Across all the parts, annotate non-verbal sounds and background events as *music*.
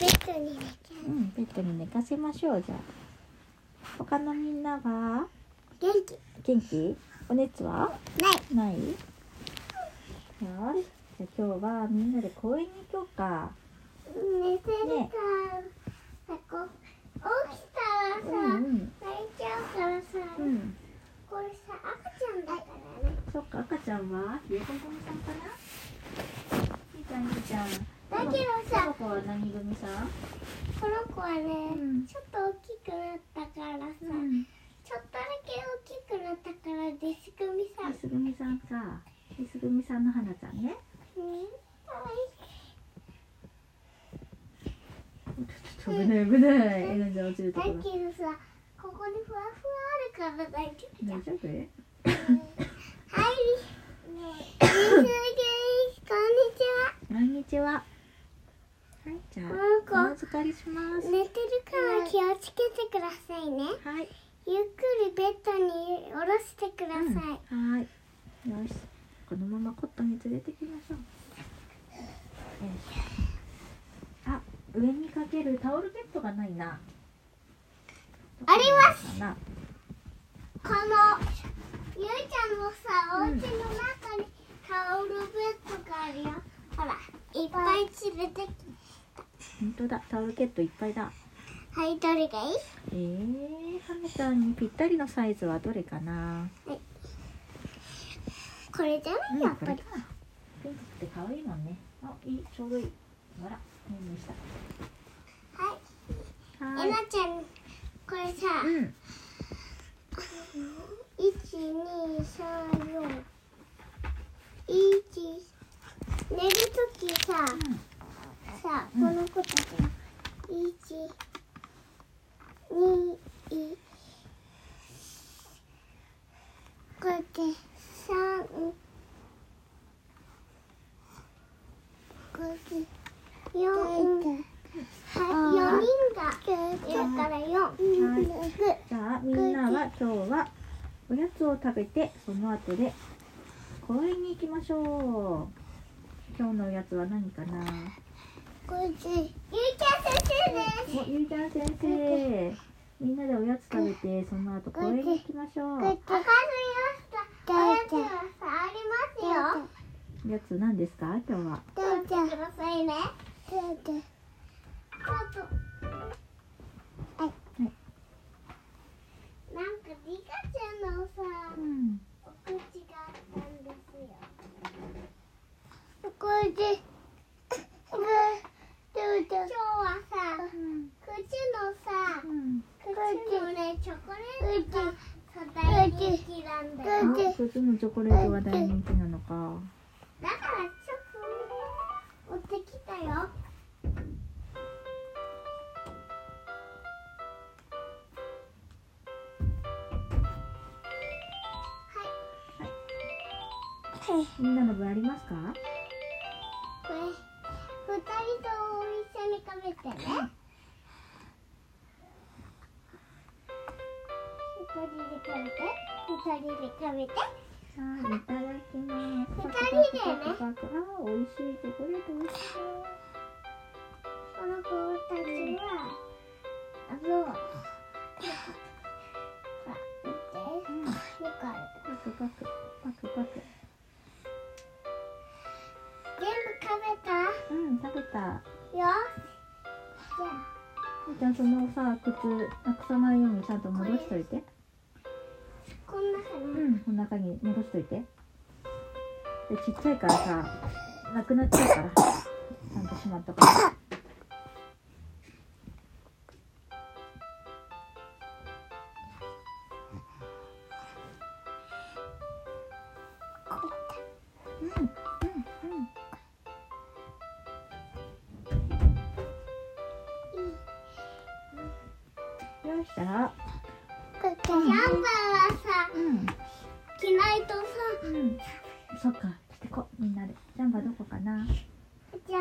ベッドに寝ちゃうんベッドに寝かせましょうじゃあ。他のみんなは？う元気。元気？お熱は？ない。ない？よし。じゃあ今日はみんなで公園に行こうか。寝てるね起きたらさ、うんうん。泣いちゃうからさ、うん。これさ赤ちゃんだからね。そっか赤ちゃんは？ひよこ組さんかな？いいちゃんいいちゃんだけどさこの子は何組さ？んこの子はね、うん。ちょっと大きくなったからさ、うん。ちょっとだけ大きくなったからデス組さん。リス組さんかリス組さんの花ちゃんね。うんかわい。いちょっと危ない危ない。エルンちゃん落ちるとだころ。けどさここにふわふわあるから大丈夫大丈夫？はいねえですこんにちはこんにちははいじゃあなんかお預かりします。寝てるから気をつけてくださいね。はい。ゆっくりベッドに下ろしてください、うん。はい。よし。このままコットンに連れてきましょう。あ上にかけるタオルケットがないな。あります。どこのゆいちゃんのさおうん家の中にタオルベッドがあるよ。ほらいっぱい連れてき本当だ。タオルケットいっぱいだ。はいどれがいい？えー、はめちゃんにぴったりのサイズはどれかな？これじゃうんないやっぱり。ピンクって可愛いもんね。あいい。ちょうどいい。ほら。ねんねした。はい。はい。えなちゃんこれさうん。一二三四。一寝るときささこの子たちが一二いこうやって三こうやって四はい四人がいるから四はいじゃあみんなは今日はおやつを食べてその後で公園に行きましょう。今日のおやつは何かな？ゆいちゃん先生です。おゆいちゃん先生。みんなでおやつ食べてその後公園に行きましょうわかりました。おやつがさありますよ。おやつ何ですか今日はどうぞくださいね。パクパク。パクパク。あ美味しいチョコレート美味しそうこの子たちは、あの、ほら、見て。うんよくある。パクパク。パクパク。全部食べたうん食べたよし。じゃあ。じゃあそのさ靴なくさないようにちゃんと戻しといてこんな風に、うんこの中に戻しといてでちっちゃいからさなくなっちゃうからちゃんとしまっとかうん。うん。うん。よしじゃあジャンバーはさうん。着ないとさうんそっか着てこみんなで。ジャンバどこかな？じゃあ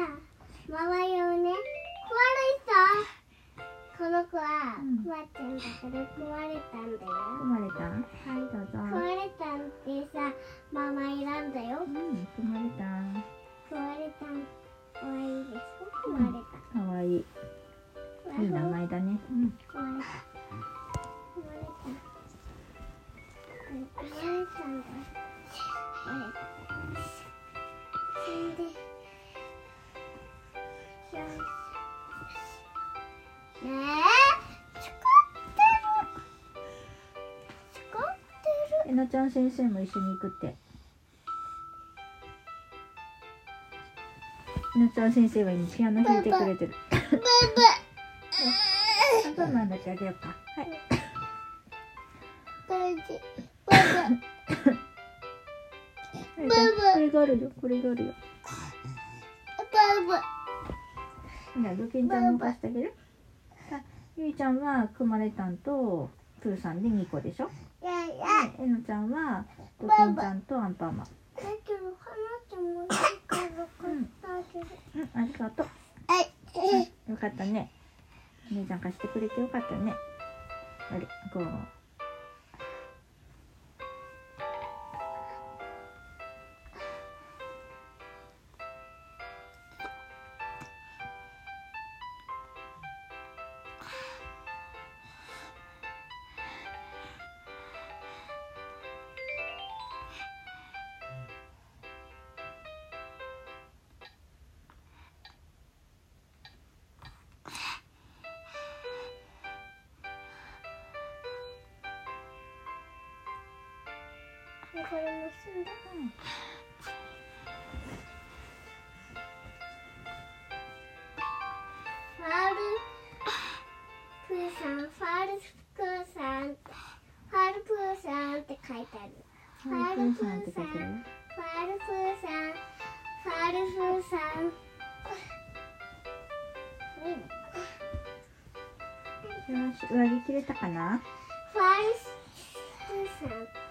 ママ用ね。壊れた。この子はくまちゃんだけど食われたんだよ。食われた？はい。どうぞ。食われたんってさママいらんだよ。うん食われた。食われたんかわいいですょ？食われた、かわい。いいい名前だね。うん。食われた。食われた。食われたんだ。ええちゃん先生も一緒に行くって。えなちゃん先生は今ピアノ弾いてくれてる。ブブブブなんだけあげようはい。ブブブブブえなちゃんこれがあるよ。これがあるよ。ブブほらドキンちゃんも貸してあげる。あゆいちゃんはくまれたんとプーさんで2個でしょ。やや。えのちゃんはドキンちゃんとアンパンマン。だけど話もうんありがとう。はい。よかったね。お姉ちゃん貸してくれてよかったね。あれ、こう。これ結ん。だファールプーさんファールプーさん。ファールプーさんって書いてある。ファールプーさん。ファールプーさん。ファールプーさん。よし、上着切れたかな。ファールプーさん。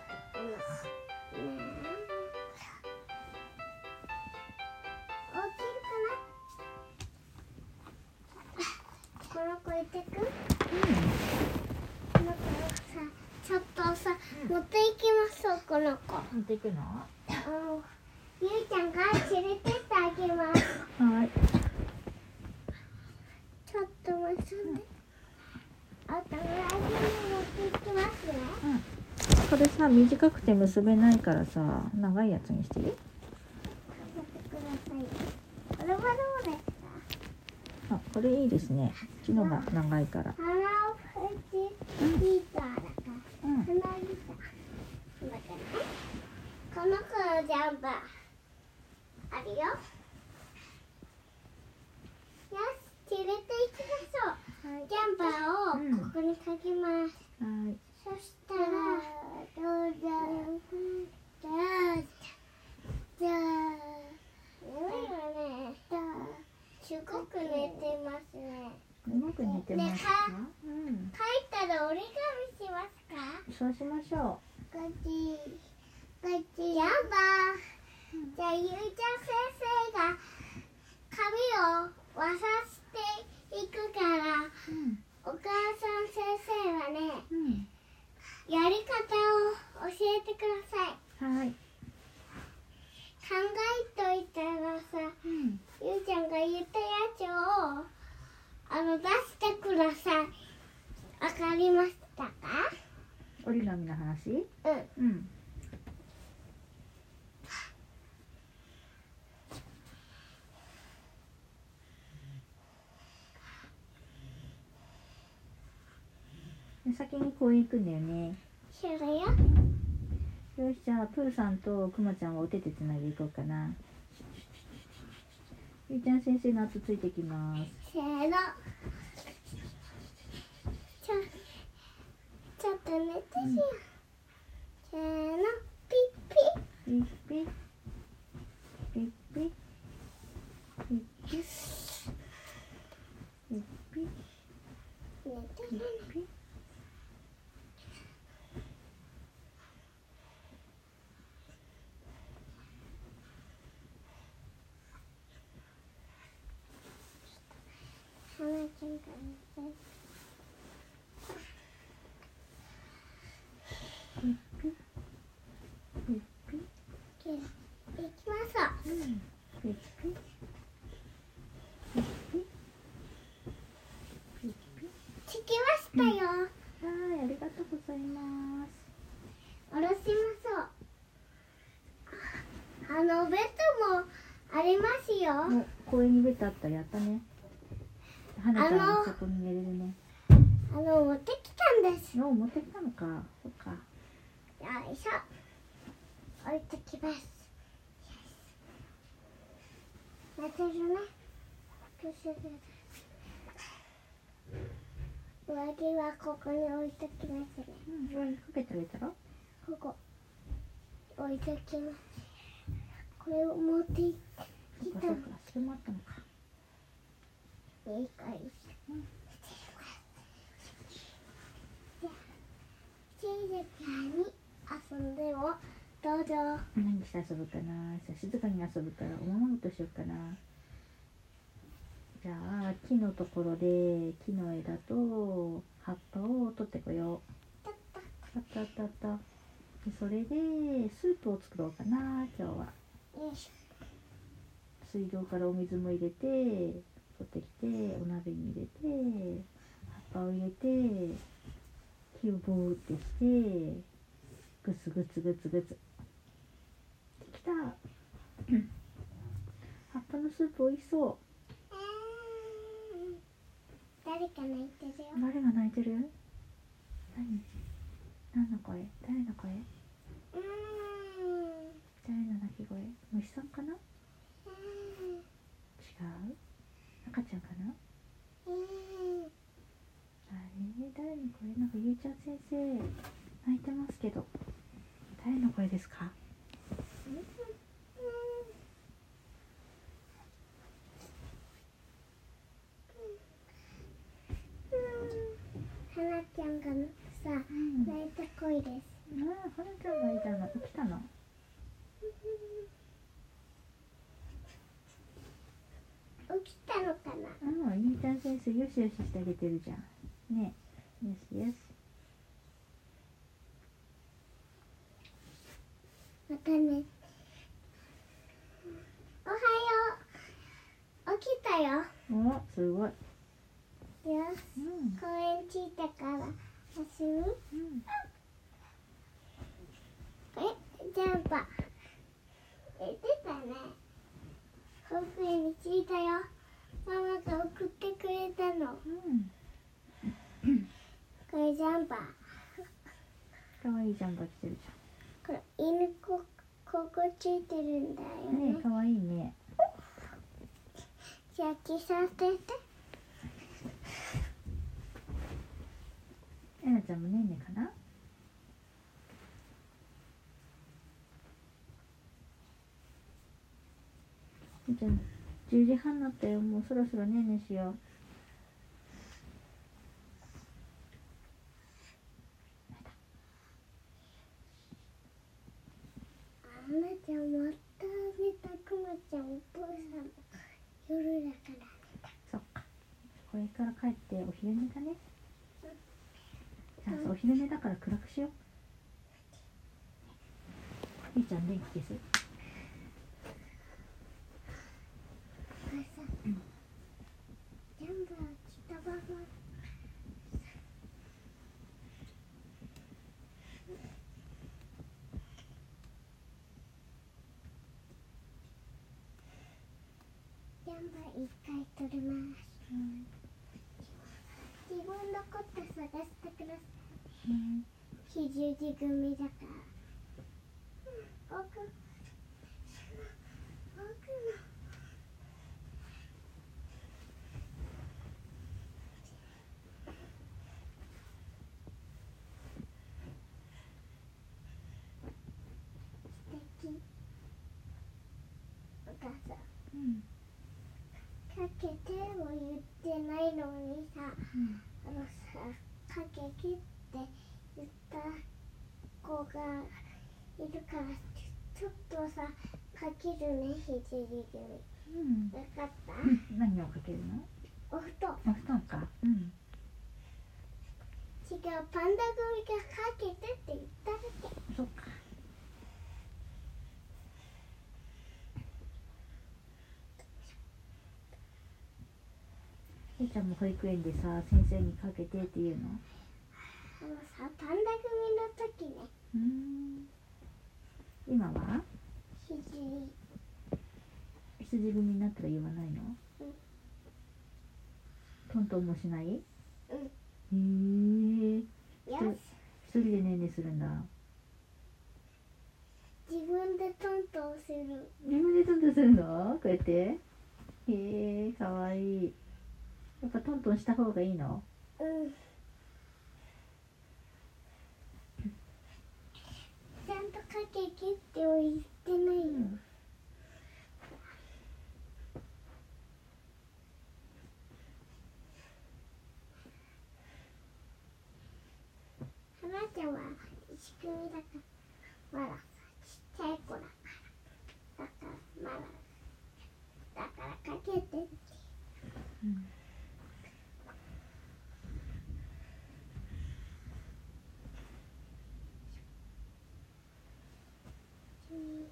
ちょっとさ、持っていきますよこの子持っていくの？ゆいちゃんが連れてってあげますはい。ちょっと待ってあとぐらいで持っていきますねこれさ、短くて結べないからさ、長いやつにしていい？待ってくださいこれはどうですか？あ、これいいですね。こっちのが長いから。花を口ヒーターだからうん。この子のジャンパーあるよ。よし連れて行きましょう。ジャンパーうんをここにかけます、はい。そしたらどうぞ。どうぞ。どうぞ眠い。わねすごく寝てますねうまく寝てますか？うん。書いたら折り紙しますか？そうしましょこっちこっちジャンパーじゃあゆいちゃん先生が紙を渡していくからう。うん。お母さん先生はねうん。やり方を教えてくださいはい。考えといたらさうん。ゆうちゃんが言ったやつをあの出してくださいわかりましたか？折り紙の話？うんうん。で先に公園行くんだよね。それよよし、じゃあ、プーさんとくまちゃんはお手手つないでいこうかな。ゆいちゃん先生の後ついてきます。せーの。ちょちょっと寝て。しよう、せーの。ピッピピッピッ。ピッピッ。ピッピッ。ピッピッ。寝てピッピッ。花ちゃんが寝てピッピッ。ピッピッ。き行きましょうピッピッ。ピッピッ。ピッピッ。着たよ、はい、ありがとうございます。下ろしましょう。あのベッドもありますよ。お、公園にベッドあったやったね。花ちゃんそこに寝れるね。あの持ってきたんです。よお持ってきたのか。そっか。いしょ。置いてきます。寝てるね上着はここに置いときますね。うん上にかけてあげたら？ここ置いときます。これを持っていきた。のかそれもあったのか。いいかいうん静かに遊んでもどうぞ。何して遊ぶかな？さ静かに遊ぶからおままごとしようかなじゃあ木のところで木の枝と葉っぱを取ってこよう。あったあったあったでそれでスープを作ろうかな今日は。水道からお水も入れて取ってきてお鍋に入れて葉っぱを入れて火をボーってしてグツグツグツグツ。できた。*coughs* 葉っぱのスープ美味しそう。ょ誰か泣いてるよ。誰が泣いてる？何？何の声？誰の声？うーん。誰の鳴き声？虫さんかな？違う？赤ちゃんかな？うん。あれ誰の声？なんかゆうちゃん先生泣いてますけど。誰の声ですかはなちゃんがさうん。泣いた声です。ああはなちゃんがいたの？起きたの？起きたのかな？うんゆうちゃん先生よしよししてあげてるじゃん。ねよしよし。またね。おはよう。起きたよ。おすごい。よし。うん。公園着いたから休みうんえジャンパー。え出たね。保育園に着いたよ。ママが送ってくれたの。うん。これジャンパー。かわいいジャンバー着てるこれ犬こここついてるんだよじゃんね。ねえかわいいね。じゃあ着させてえなちゃんもねんねかな？ゆうちゃん10時半になったよ。もうそろそろねんねしよう。あんなちゃんまた寝たくまちゃんお父さんも夜だからそっか。これから帰ってお昼寝だねじゃあお昼寝だから暗くしよう。ゆうちゃん電気消す？これさジャンバー着たま一回取ります。自分のこと探してくださいうん。非十字組だから奥奥の素敵お母さん。うん。かけても言ってないのにさうん。あのさかけてって言った子がいるからちょっとさかけるねひじり組うん。わかった？何をかけるの？お布団。お布団か。うん。違うパンダ組がかけてって言っただけ。そっか。えいちゃんも保育園でさ先生にかけてって言うの？あのさパンダ組の時ね。うん今は？ひじり羊組になったら言わないの？うん。ントンもしない？うん。へえよし。一人でねんねするんだ。自分でトントンする。自分でトントンするの？こうやって。へえかわいい。やっぱトントンした方がいいの？うんちゃんとかけ切っておいてないよ、花ちゃんは仕組みだからまださちっちゃい子だからだからまだだからかけてってうんうん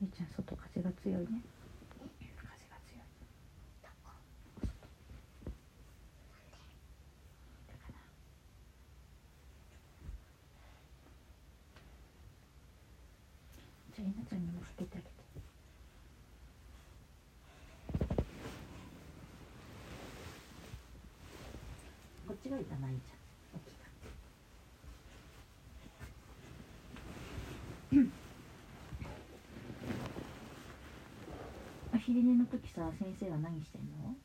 ゆうちゃん外風が強いね。風が強い。だからじゃあ稲ちゃんにもかけてあげてこっちがいいかないいじゃん大きいかお昼寝の時さ先生は何してんの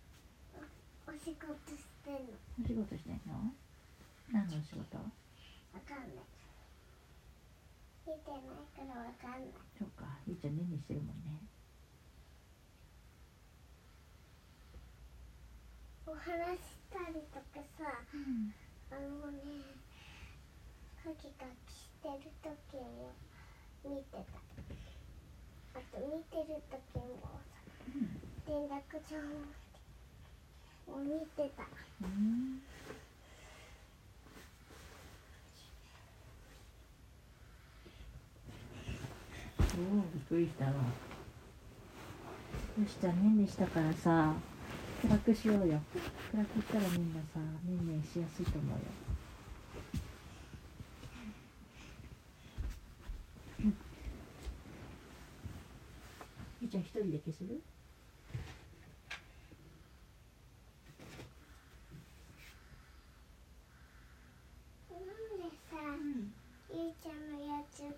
お仕事してんの？お仕事してんの？何のお仕事？わかんない。見てないからわかんない。そうかゆうちゃんねんねしてるもんね。お話したりとかさうん。あのねカキカキしてる時も見てた。あと見てる時もさ連絡帳を見てたうん。おおびっくりしたわ。よしじゃあねんねしたからさ。暗くしようよ。暗くしたらみんなさねんねんしやすいと思うよ。うん。ゆうちゃん一人で消せるなんゆいちゃんのやつり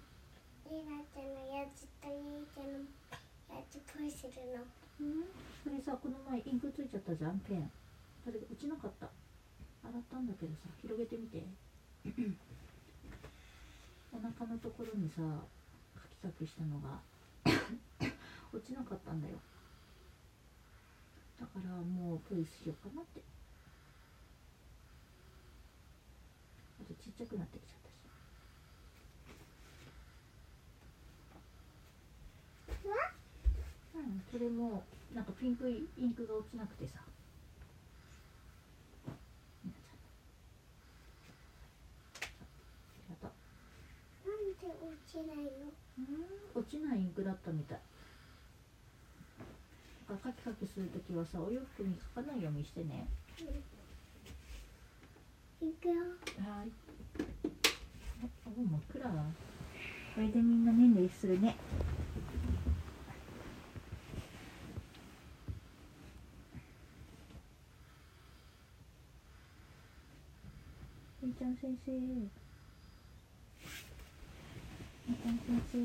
なちゃんのやつとゆいちゃんのやつポイするの。うん、それさこの前インクついちゃったじゃんペン。それ落ちなかった。洗ったんだけどさ広げてみて。*coughs* お腹のところにさカキカキしたのが *coughs* 落ちなかったんだよ。だからもうポイしようかなって。あとちっちゃくなってきちゃわうん、それもなんかピンクインクが落ちなくてさ。落ちないの？うん落ちないインクだったみたい。だからカキカキするときはさお洋服に書かないようにしてね。いくよ。はい。お真っ暗これでみんなねんねするねみーちゃん先生。みーちゃん先生。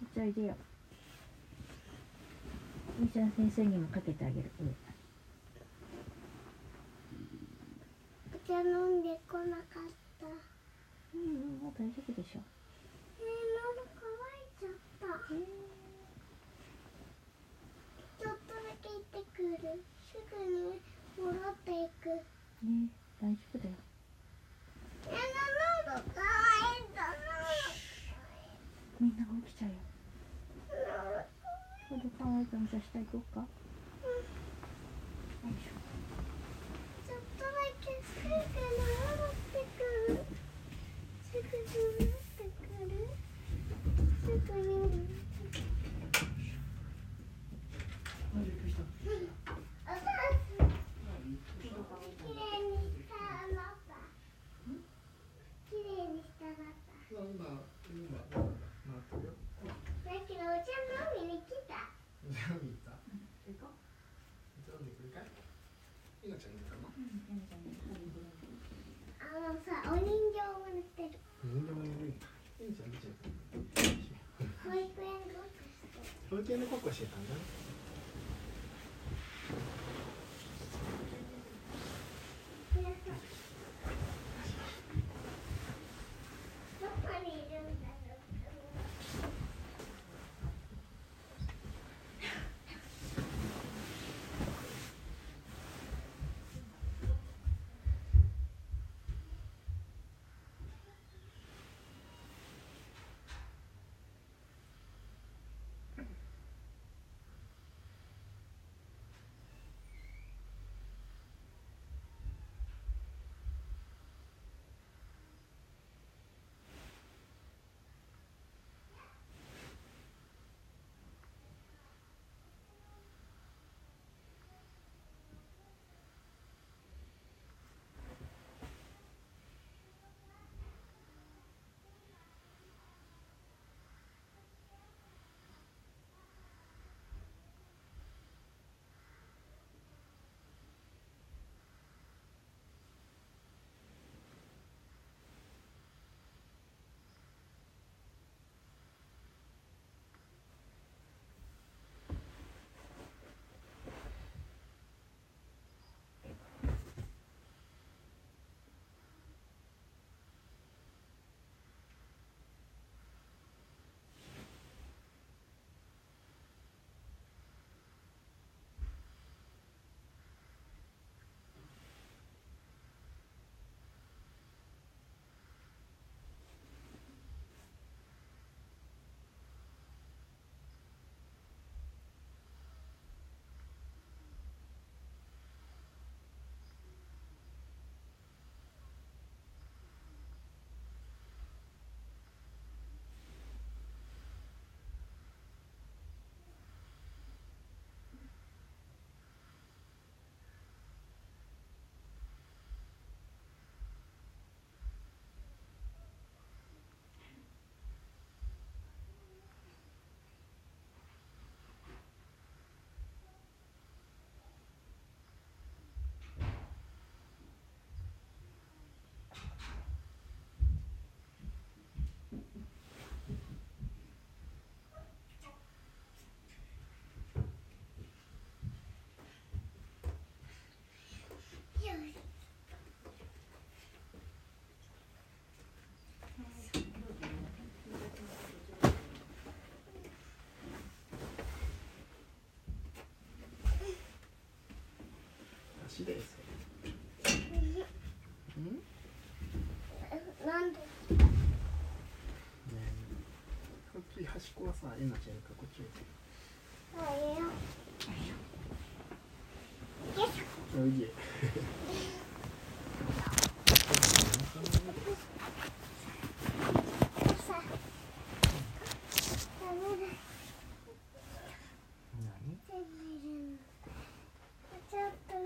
こっちおいでよ。みーちゃん先生にもかけてあげる。上お茶飲んでこなかった。うんうんもう大丈夫でしょ。えー、喉乾いちゃった。ちょっとだけ行ってくる。すぐに戻っていくね大丈夫だよ。みんなが起きちゃうよいじゃあ下行こうか。よいしょちょっとだけってくる。すぐに戻ってくるすぐに戻ってくるお母さんきれいにしたらパパきれいにしたらパ今今今回ってるよパだけどお茶飲みに来たじゃあ見た行こう飲んでくるかいいなちゃん出たのあのさお人形も塗ってる人形もいるんだいいちゃん見ちゃう保育園ごっこしてる保育園でごっこしてたんだ。足です。なんで？え。こっち端っこはさえなちゃんかこっちそうよ。よいしょ *laughs* ダメだ何全部いるのちょっとね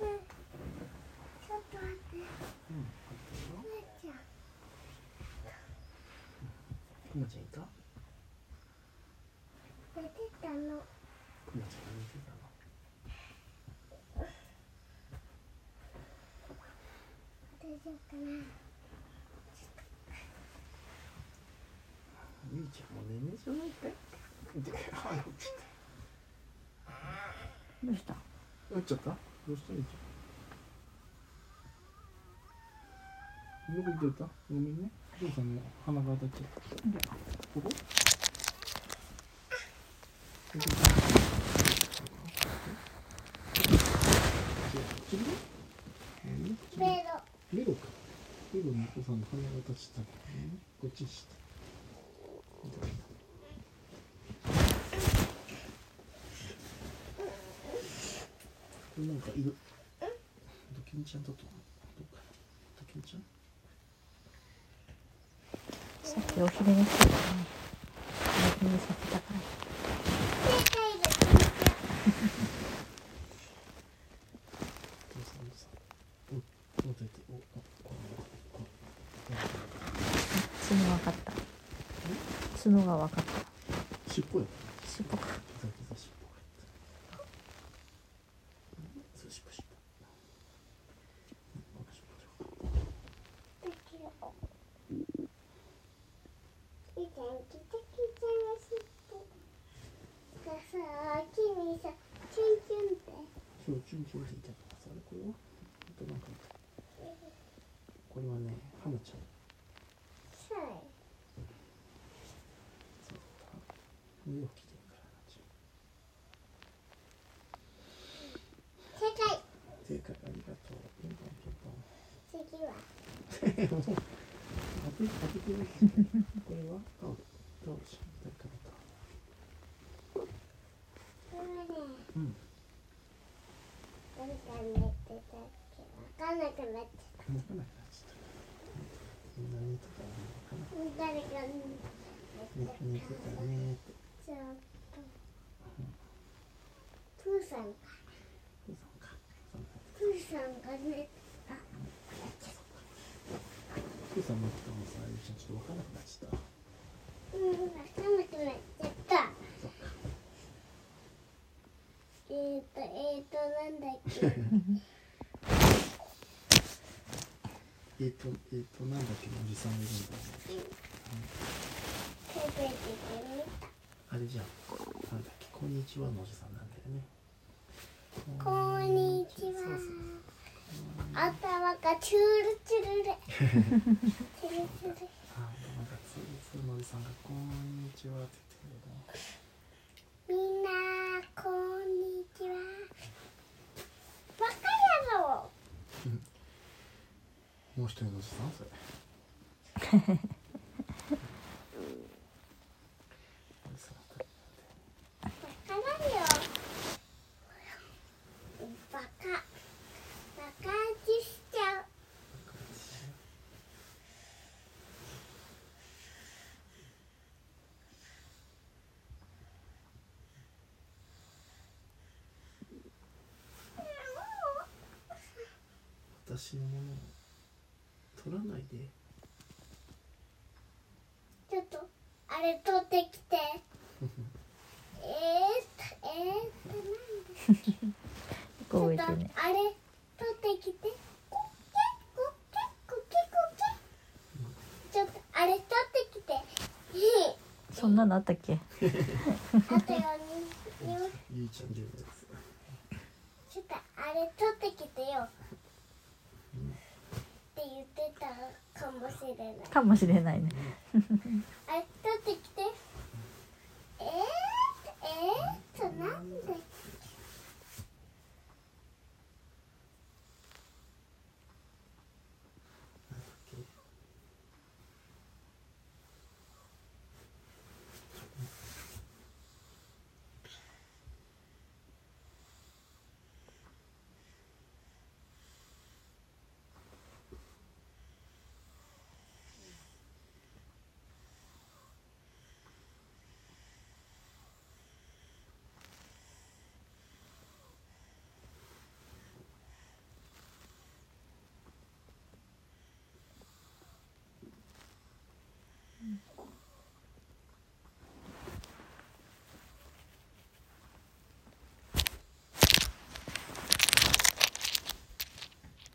うんちょっと待ってうんなちゃんくまちゃんいた？寝てたの。くまちゃんが寝てたの？大丈夫かな。ゆいちゃんも寝寝じゃないかい？であ落ちどうした？た落ちちゃった？どうしたゆいちゃん？どこ行ってた？ごめんねお父さんの鼻が当たっちゃったここここ唇うんベロメロか。メロのお父さんの鼻が立ちた、こっちして。これなんかいる。ドキンちゃんだと。どう私お昼寝してたからお昼寝させたから角が分かった以前キタキタの尻尾がさあ、君さチュンチュンって。そうチュンチュンって言ってた。さあれこれは？あとなんかこれはね花ちゃんさあそう上を着てるから花ちゃん正解正解ありがとうピンポンピンポン次はもう当て当ててるこれはタオルタオルし誰かのタオこれはねルうんなんか寝てたっけわかんなくなっちゃっ分かんなくなっちゃったみんな寝てたら分かんないた誰か寝寝てたねって。ちょっと。プーさんプーさんが寝てたプーさんのこともさゆうちゃんちょっと分かんなくなっちゃった。うんくなっちゃった。えーとえーとなんだっけ。*laughs* えっ、とえっ、となんだっけおじさんがいるんだよね。テレビで見たあれじゃん。なんだっけこんにちはのおじさんなんだよね。こんにちは。そうそう。頭がチュルチュルで。チュルチュル。あなんかつつのおじさんがこんにちはって言ってるけどみんなこんにちは。バカ野郎。もう一人のおじさん？それ *laughs* おじさんバカだよバカバカ味しちゃう私のものを取らないで。ちょっとあれ取ってきて。え *laughs* ーえーっとなんでこうちょっとあれ取ってきて。コッケコッケコッケコッケちょっとあれ取ってきて。そんなのあったっけ？あとよににゆいちゃん10ですちょっとあれ取ってきてよって言ってたかもしれない。ね。